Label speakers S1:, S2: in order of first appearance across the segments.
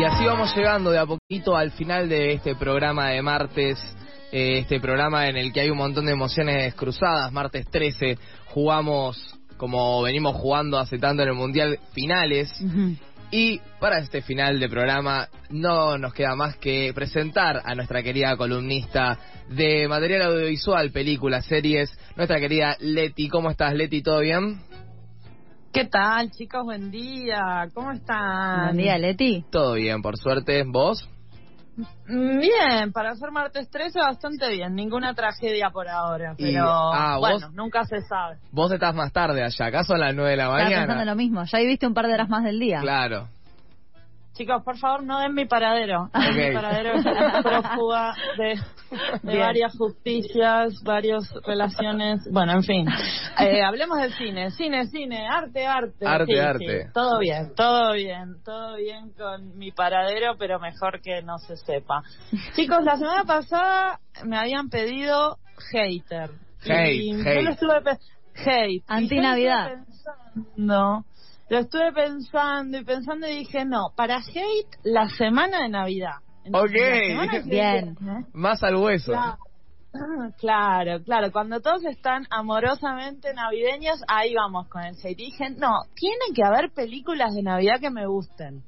S1: Y así vamos llegando de a poquito al final de este programa de martes, eh, este programa en el que hay un montón de emociones cruzadas. Martes 13 jugamos, como venimos jugando hace tanto en el Mundial, finales. Y para este final de programa no nos queda más que presentar a nuestra querida columnista de material audiovisual, películas, series, nuestra querida Leti. ¿Cómo estás, Leti? ¿Todo bien?
S2: ¿Qué tal, chicos? Buen día. ¿Cómo están?
S3: Buen día, Leti.
S1: Todo bien, por suerte. ¿Vos?
S2: Bien, para hacer martes 13 bastante bien. Ninguna tragedia por ahora,
S1: Y-
S2: pero
S1: ah,
S2: bueno,
S1: vos-
S2: nunca se sabe.
S1: Vos estás más tarde allá, acá son las 9 de la
S3: Estaba pensando
S1: mañana.
S3: lo mismo. Ya viviste un par de horas más del día.
S1: Claro.
S2: Chicos, por favor, no den mi paradero.
S1: Ok.
S2: Mi paradero es prófuga de, de varias justicias, varias relaciones. Bueno, en fin. Eh, hablemos del cine. Cine, cine, arte, arte.
S1: Arte,
S2: Sí,
S1: arte.
S2: sí. Todo bien, todo bien. Todo bien con mi paradero, pero mejor que no se sepa. Chicos, la semana pasada me habían pedido hater.
S1: Hate,
S2: Y
S1: hate.
S2: Yo lo estuve hate.
S3: Antinavidad.
S2: pensando, lo estuve pensando y pensando y dije, no, para hate, la semana de Navidad.
S1: Ok.
S2: semana que
S3: Bien.
S2: viene,
S1: Más al hueso.
S2: Claro. Claro, claro, cuando todos están amorosamente navideños, ahí vamos con el hate. Y dije, no, tiene que haber películas de Navidad que me gusten.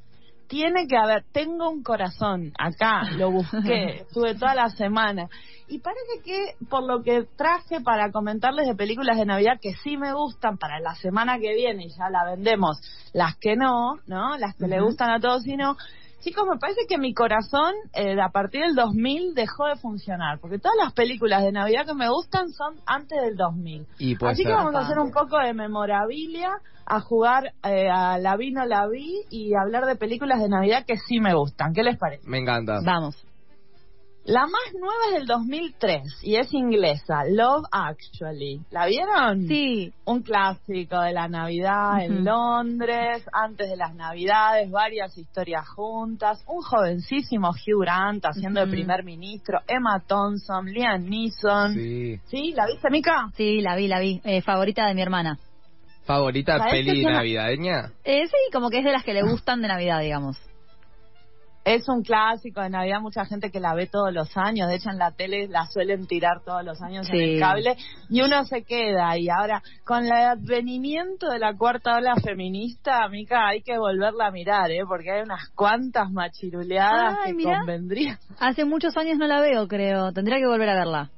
S2: Tiene que haber, tengo un corazón acá, lo busqué, estuve toda la semana. Y parece que por lo que traje para comentarles de películas de Navidad que sí me gustan para la semana que viene y ya la vendemos, las que no, ¿no? Las que le gustan a todos y no. Chicos, me parece que mi corazón eh, a partir del 2000 dejó de funcionar, porque todas las películas de Navidad que me gustan son antes del 2000.
S1: Y puede
S2: Así que vamos a hacer un poco de memorabilia, a jugar eh, a la vi no la vi y hablar de películas de Navidad que sí me gustan. ¿Qué les parece?
S1: Me encanta.
S3: Vamos.
S2: La más nueva es del 2003 y es inglesa, Love Actually. ¿La vieron?
S3: Sí.
S2: Un clásico de la Navidad en. Londres, antes de las Navidades, varias historias juntas, un jovencísimo Hugh Grant haciendo
S3: Ujú.
S2: primer ministro, Emma Thompson, Liam Neeson.
S1: Sí.
S2: ¿Sí? ¿La viste, Mica?
S3: Sí, la vi, la vi. Eh, favorita de mi hermana.
S1: ¿Favorita
S2: ¿Sabés
S1: peli navideña?
S3: Eh, sí, como que es de las que le gustan de Navidad, digamos.
S2: Es un clásico de Navidad, mucha gente que la ve todos los años, de hecho en la tele la suelen tirar todos los años en el cable y uno se queda y ahora con el advenimiento de la cuarta ola feminista, Mica, hay que volverla a mirar, ¿eh? porque hay unas cuantas machiruleadas
S3: Ay,
S2: que
S3: mirá.
S2: convendría
S3: Hace muchos años no la veo, creo. Tendría que volver a verla.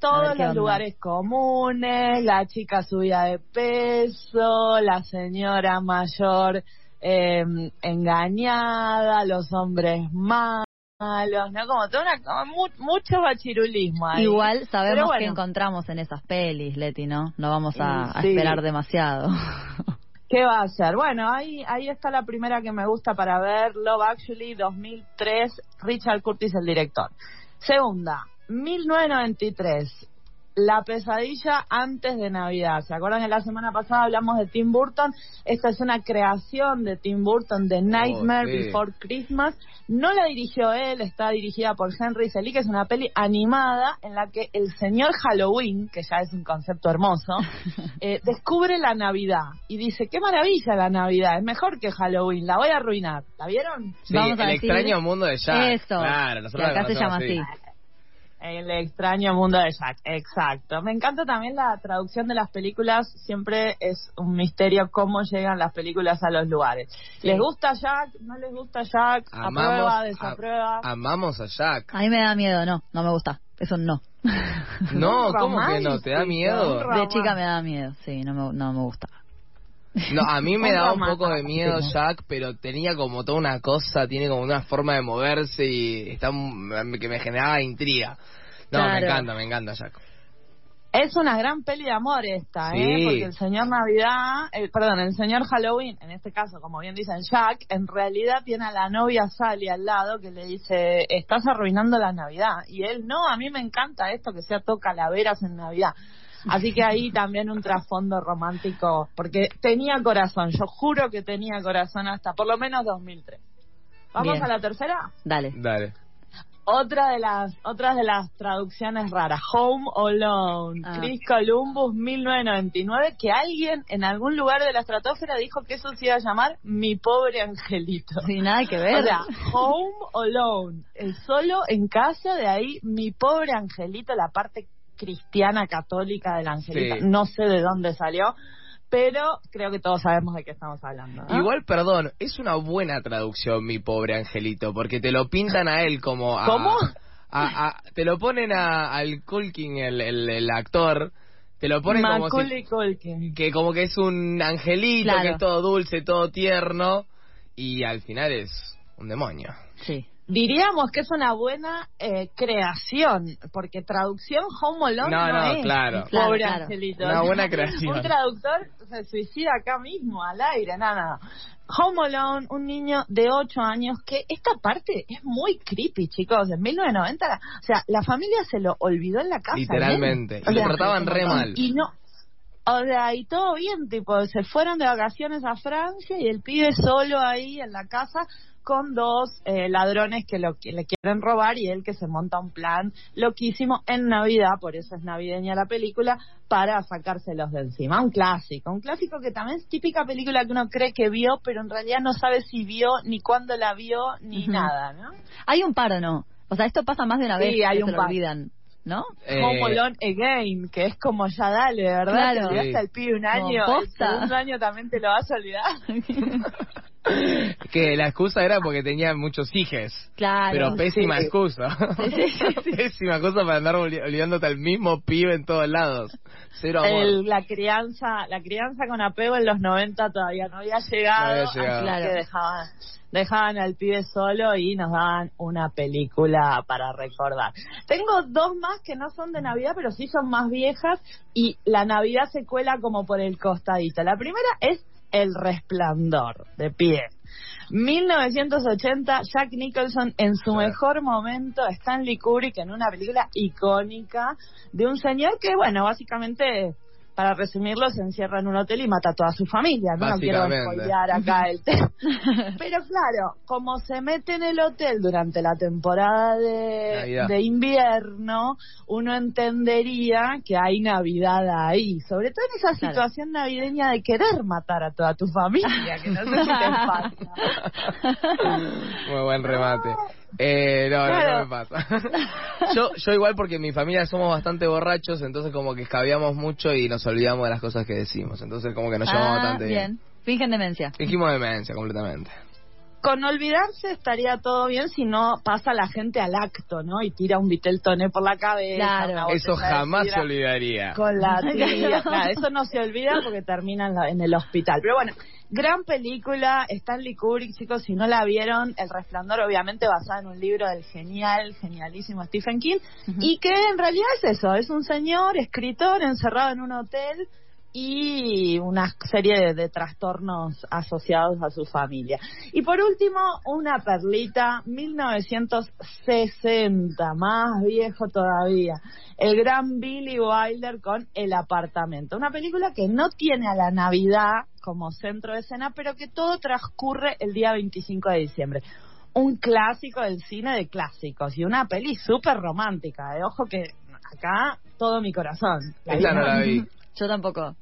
S2: Todos
S3: ver
S2: los lugares comunes, la chica subida de peso, la señora mayor eh, engañada, los hombres malos, ¿no? Como toda una, como mu- mucho bachirulismo ahí.
S3: Igual sabemos
S2: bueno.
S3: que encontramos en esas pelis, Leti, ¿no? No vamos a, a esperar demasiado.
S2: ¿Qué va a hacer? Bueno, ahí, ahí está la primera que me gusta para ver, Love Actually 2003, Richard Curtis el director. Segunda, 1993, La pesadilla antes de Navidad. ¿Se acuerdan que la semana pasada hablamos de Tim Burton? Esta es una creación de Tim Burton de Nightmare
S1: sí.
S2: Before Christmas. No la dirigió él, está dirigida por Henry Selick, es una peli animada en la que el señor Halloween, que ya es un concepto hermoso, eh, descubre la Navidad y dice, qué maravilla la Navidad, es mejor que Halloween, la voy a arruinar. ¿La vieron?
S1: Sí,
S3: Vamos a
S1: el
S3: decir-
S1: extraño mundo de Jack.
S3: Eso.
S1: Claro,
S3: que
S1: nosotros la
S3: acá se llama así.
S2: El extraño mundo de Jack, exacto. Me encanta también la traducción de las películas, siempre es un misterio cómo llegan las películas a los lugares. ¿Les gusta Jack? ¿No les gusta Jack?
S1: Amamos,
S2: ¿Aprueba?
S1: a-
S2: ¿Desaprueba?
S1: amamos a Jack.
S3: A mí me da miedo, no, no me gusta. Es un no.
S1: No, ¿cómo que no? ¿Te da miedo?
S3: De chica me da miedo, sí, no me, no me gusta.
S1: No, a mí me daba un poco de miedo Jack, pero tenía como toda una cosa, tiene como una forma de moverse y está que me generaba intriga. No, me encanta, me encanta Jack.
S2: Es una gran peli de amor esta,
S1: Sí.
S2: ¿eh? Porque el señor Navidad, eh, perdón, el señor Halloween, en este caso, como bien dicen Jack, en realidad tiene a la novia Sally al lado que le dice, estás arruinando la Navidad. Y él, no, a mí me encanta esto que sea todo calaveras en Navidad. Así que ahí también un trasfondo romántico, porque tenía corazón, yo juro que tenía corazón hasta por lo menos 2003. ¿Vamos
S3: Bien.
S2: a la tercera?
S3: Dale.
S1: Dale.
S2: Otra de las otras de las traducciones raras, Home Alone,
S3: Ah.
S2: Chris Columbus 1999, que alguien en algún lugar de la estratosfera dijo que eso se iba a llamar Mi pobre angelito.
S3: Sin nada que
S2: O
S3: ver.
S2: sea, Home Alone, el solo en casa, de ahí Mi pobre angelito, la parte cristiana católica del angelito.
S1: Sí.
S2: No sé de dónde salió, pero creo que todos sabemos de qué estamos hablando. ¿no?
S1: Igual, perdón, es una buena traducción, mi pobre angelito, porque te lo pintan a él como... a-
S2: ¿Cómo?
S1: a- a- te lo ponen a- al Culkin, el, el, el actor, te lo ponen como si, que como que es un angelito,
S3: Claro.
S1: que es todo dulce, todo tierno, y al final es un demonio.
S3: Sí.
S2: Diríamos que es una buena eh, creación, porque traducción Home Alone
S1: No,
S2: no,
S1: no,
S2: es.
S1: claro.
S2: Pobre
S3: claro.
S2: angelito.
S1: Una buena creación.
S2: Un traductor se suicida acá mismo, al aire, nada. Home Alone, un niño de 8 años, que esta parte es muy creepy, chicos. En 1990, la- o sea, la familia se lo olvidó en la casa.
S1: Literalmente. Y
S2: O
S1: lo
S2: sea,
S1: trataban re mal.
S2: Y no. O sea, y todo bien, tipo, se fueron de vacaciones a Francia y el pibe solo ahí en la casa con dos eh, ladrones que, lo, que le quieren robar y él que se monta un plan loquísimo en Navidad, por eso es navideña la película, para sacárselos de encima. Un clásico, un clásico que también es típica película que uno cree que vio, pero en realidad no sabe si vio, ni cuándo la vio, ni nada, ¿no?
S3: Hay un par o no. O sea, esto pasa más de una
S2: Sí,
S3: vez
S2: hay
S3: que
S2: un
S3: se lo olvidan, ¿no?
S1: Eh,
S2: Home Alone Again, que es como ya dale, ¿verdad?
S3: Claro.
S2: Te olvidaste
S1: Sí.
S2: al pibe un año, el segundo año también te lo vas a olvidar.
S1: que la excusa era porque tenía muchos hijes.
S3: claro.
S1: Pero pésima
S2: sí.
S1: excusa.
S3: Sí, sí, sí, sí.
S1: pésima cosa para andar olvi- olvidándote al mismo pibe en todos lados. Cero amor.
S2: El- la crianza la crianza con apego en los 90 todavía no había llegado,
S1: No había llegado.
S2: así
S3: Claro.
S2: que dejaban dejaban al pibe solo y nos daban una película para recordar. Tengo dos más que no son de Navidad, pero sí son más viejas y la Navidad se cuela como por el costadito. La primera es El Resplandor, de pie. 1980, Jack Nicholson en su mejor momento, Stanley Kubrick en una película icónica de un señor que, bueno, básicamente, para resumirlo, se encierra en un hotel y mata a toda su familia. No, no quiero spoilear acá el tema. Pero claro, como se mete en el hotel durante la temporada de, invierno, uno entendería que hay Navidad ahí. Sobre todo en esa
S3: Claro.
S2: situación navideña de querer matar a toda tu familia, que no sé si te pasa.
S1: Muy buen remate. Eh, no, no, me pasa. yo, yo igual porque en mi familia somos bastante borrachos, entonces como que escabiamos mucho y nos olvidamos de las cosas que decimos. Entonces como que nos llevamos
S3: Ah,
S1: bastante bien.
S3: bien. Fingen demencia.
S1: Fingimos demencia completamente.
S2: Con olvidarse estaría todo bien si no pasa la gente al acto, ¿no? Y tira un Viteltoné por la cabeza.
S3: Claro.
S1: Eso jamás se olvidaría.
S2: Con la tía. Claro, eso no se olvida porque termina en, la- en el hospital. Pero bueno, gran película, Stanley Kubrick, chicos, si no la vieron, El Resplandor, obviamente basada en un libro del genial, genialísimo Stephen King, y que en realidad es eso, es un señor escritor encerrado en un hotel y una serie de, de trastornos asociados a su familia. Y por último, una perlita, 1960, más viejo todavía, el gran Billy Wilder con El apartamento, una película que no tiene a la Navidad como centro de escena, pero que todo transcurre el día 25 de diciembre. Un clásico del cine de clásicos y una peli súper romántica. eh. Ojo que acá todo mi corazón. La
S1: Esta no la vi.
S3: Yo tampoco.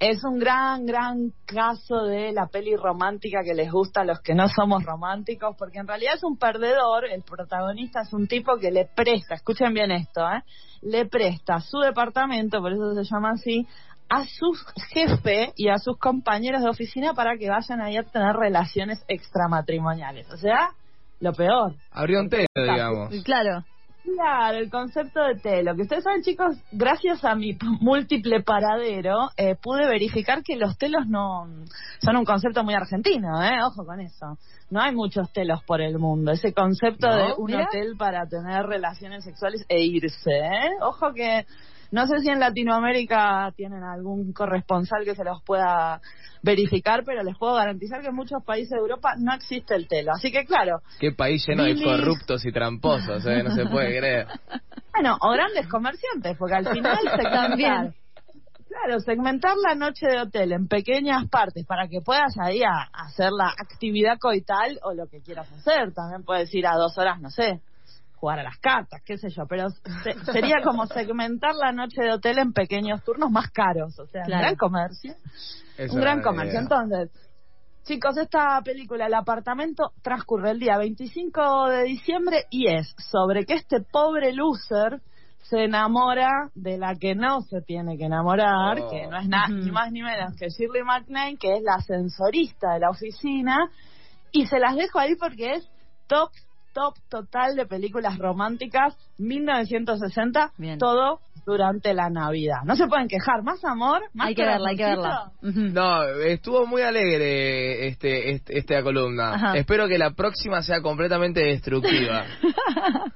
S2: Es un gran, gran caso de la peli romántica que les gusta a los que no somos románticos, porque en realidad es un perdedor, el protagonista es un tipo que le presta, escuchen bien esto, ¿eh? le presta su departamento, por eso se llama así, a su jefe y a sus compañeros de oficina para que vayan ahí a tener relaciones extramatrimoniales. O sea, lo peor.
S1: Abrió un telo, digamos.
S3: Claro.
S2: Claro, el concepto de telo. Que ustedes saben, chicos, gracias a mi múltiple paradero, eh, pude verificar que los telos no son un concepto muy argentino, ¿eh? Ojo con eso. No hay muchos telos por el mundo. Ese concepto
S1: ¿No?
S2: de un
S3: Mira.
S2: hotel para tener relaciones sexuales e irse, ¿eh? Ojo que no sé si en Latinoamérica tienen algún corresponsal que se los pueda verificar, pero les puedo garantizar que en muchos países de Europa no existe el telo. Así que, claro,
S1: Qué país lleno de corruptos y tramposos, ¿eh? No se puede creer.
S2: Bueno, o grandes comerciantes, porque al final segmentar,
S3: También.
S2: claro, segmentar la noche de hotel en pequeñas partes para que puedas ahí a hacer la actividad coital o lo que quieras hacer. También puedes ir a dos horas, no sé, jugar a las cartas, qué sé yo, pero se- sería como segmentar la noche de hotel en pequeños turnos más caros, o sea,
S3: Claro.
S2: un gran comercio.
S1: Esa
S2: un gran comercio.
S1: idea.
S2: Entonces, chicos, esta película, El apartamento, transcurre el día 25 de diciembre y es sobre que este pobre loser se enamora de la que no se tiene que enamorar,
S1: Oh.
S2: que no es nada ni más ni menos que Shirley MacLaine, que es la ascensorista de la oficina, y se las dejo ahí porque es top, top total de películas románticas, 1960,
S3: Bien.
S2: todo durante la Navidad. No se pueden quejar, más amor, más
S3: Hay que verla, hay que verla.
S1: No, estuvo muy alegre este, este esta columna.
S3: Ajá.
S1: Espero que la próxima sea completamente destructiva.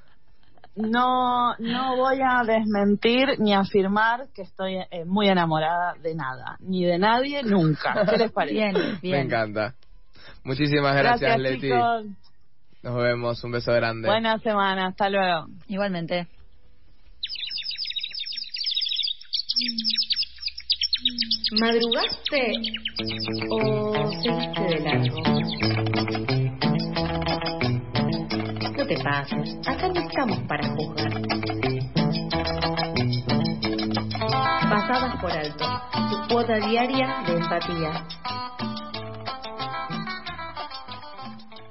S2: No, no voy a desmentir ni afirmar que estoy eh, muy enamorada de nada, ni de nadie nunca. ¿Qué les parece?
S3: Bien,
S1: Me encanta. Muchísimas gracias, Leti.
S2: chicos.
S1: Nos vemos, un beso grande.
S2: Buena semana, hasta luego.
S3: Igualmente.
S4: ¿Madrugaste o seguiste de largo? No te pases, acá no estamos para juzgar. Pasadas por alto, tu cuota diaria de empatía.